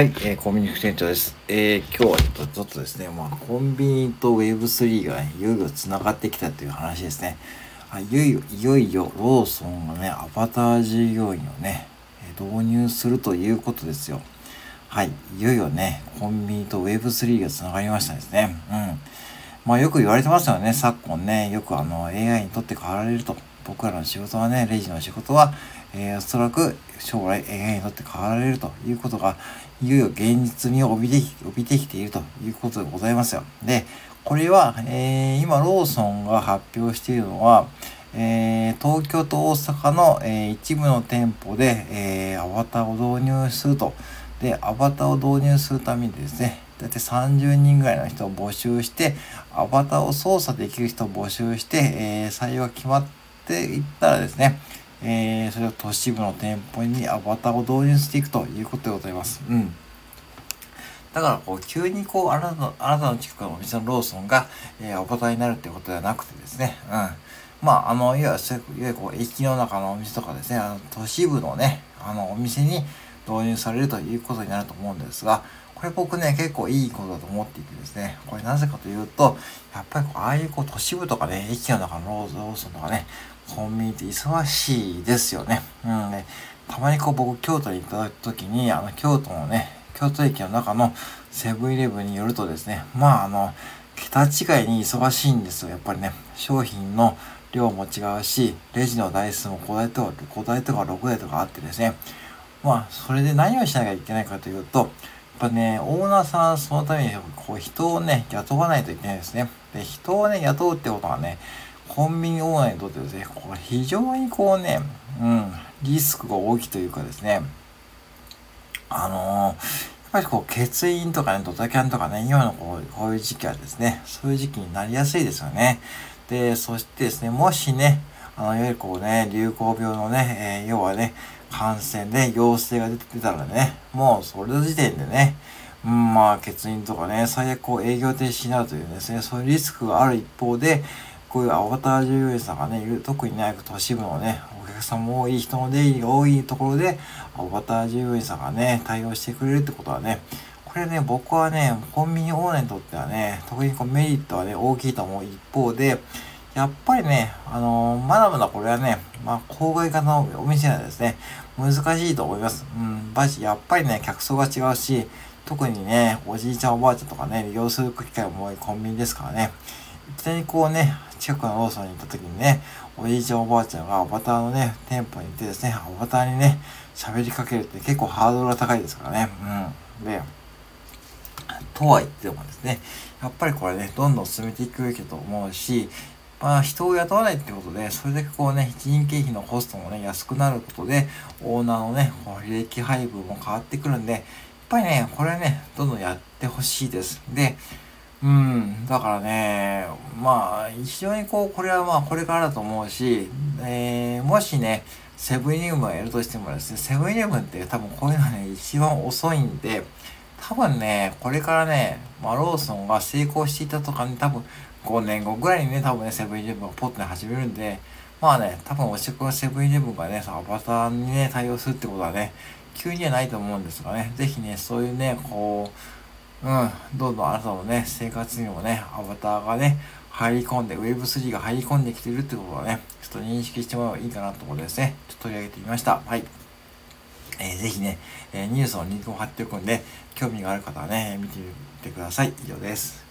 はい、えー、コンビニ副店長です。えー、今日はちょっとですね、まあ、コンビニと Web3 が、ね、いよいよ繋がってきたという話ですね。あいよいよ、いよいよローソンがね、アバター従業員をね、導入するということですよ。はい、いよいよね、コンビニと Web3 が繋がりましたですね。うん。まあよく言われてますよね、昨今ね、よくあの AI にとって変わられると。僕らの仕事はね、レジの仕事は、えー、おそらく将来 AI にとって変わられるということが、いよいよ現実味を帯びて帯びてきているということでございますよ。で、これは、えー、今ローソンが発表しているのは、えー、東京と大阪の、えー、一部の店舗で、えー、アバターを導入すると。で、アバターを導入するためにですね、だいたい30人ぐらいの人を募集して、アバターを操作できる人を募集して、え採用が決まっていったらですね、えー、それを都市部の店舗にアバターを導入していくということでございます。うん。だから、こう、急にこう、あなたの、あなたの近くのお店のローソンが、えー、アバターになるってことではなくてですね、うん。まあ、あの、いわゆる、こう、駅の中のお店とかですね、あの、都市部のね、あの、お店に導入されるということになると思うんですが、これ僕ね、結構いいことだと思っていてですね、これなぜかというと、やっぱりこう、ああいうこう、都市部とかね、駅の中のローソンとかね、コンビニって忙しいですよね。うんね。たまにこう僕京都に行った時に、あの京都のね、京都駅の中のセブンイレブンによるとですね、まああの、桁違いに忙しいんですよ。やっぱりね、商品の量も違うし、レジの台数も5台とか5台とか6台とかあってですね、まあそれで何をしなきゃいけないかというと、やっぱね、オーナーさんそのためにこう人をね、雇わないといけないですね。で、人をね、雇うってことはね、コンビニオーナーにとってですね、これ非常にこうね、うん、リスクが大きいというかですね、あのー、やっぱりこう、欠員とかね、ドタキャンとかね、今のこうこういう時期はですね、そういう時期になりやすいですよね。で、そしてですね、もしね、あの、いわゆるこうね、流行病のね、えー、要はね、感染で陽性が出てたらね、もうそれの時点でね、うん、まあ、欠員とかね、最悪こう営業停止になるというですね、そういうリスクがある一方で、こういうアバター従業員さんがね、いる、特にね、都市部のね、お客さんも多い、人の出入りが多いところで、アバター従業員さんがね、対応してくれるってことはね、これね、僕はね、コンビニオーナーにとってはね、特にこうメリットはね、大きいと思う一方で、やっぱりね、あのー、まだまだこれはね、まあ、郊外型のお店なんですね、難しいと思います。うん、バジ、やっぱりね、客層が違うし、特にね、おじいちゃんおばあちゃんとかね、利用する機会も多いコンビニですからね、いきなりこうね、近くのローソンに行った時にね、おじいちゃんおばあちゃんがアバターのね、店舗に行ってですね、アバターにね、喋りかけるって結構ハードルが高いですからね。うん。で、とは言ってもですね、やっぱりこれね、どんどん進めていくべきだと思うし、まあ人を雇わないってことで、それだけこうね、人件費のコストもね、安くなることで、オーナーのね、こう履歴配分も変わってくるんで、やっぱりね、これね、どんどんやってほしいです。で、うん、だからね、まあ、非常にこう、これはまあ、これからだと思うし、えー、もしね、セブンイレブンをやるとしてもですね、セブンイレブンって多分こういうのはね、一番遅いんで、多分ね、これからね、まあ、ローソンが成功していたとかね、多分5年後ぐらいにね、多分ね、セブンイレブンがポッとね、始めるんで、まあね、多分おしくはセブンイレブンがね、そのアバターにね、対応するってことはね、急にはないと思うんですがね、ぜひね、そういうね、こう、うん、どんどんあなたのね、生活にもね、アバターがね、入り込んで、Web3 が入り込んできてるってことをね、ちょっと認識してもらえばいいかなと思ってですね、ちょっと取り上げてみました。はい。えー、ぜひね、え、ニュースのリンクを貼っておくんで、興味がある方はね、見てみてください。以上です。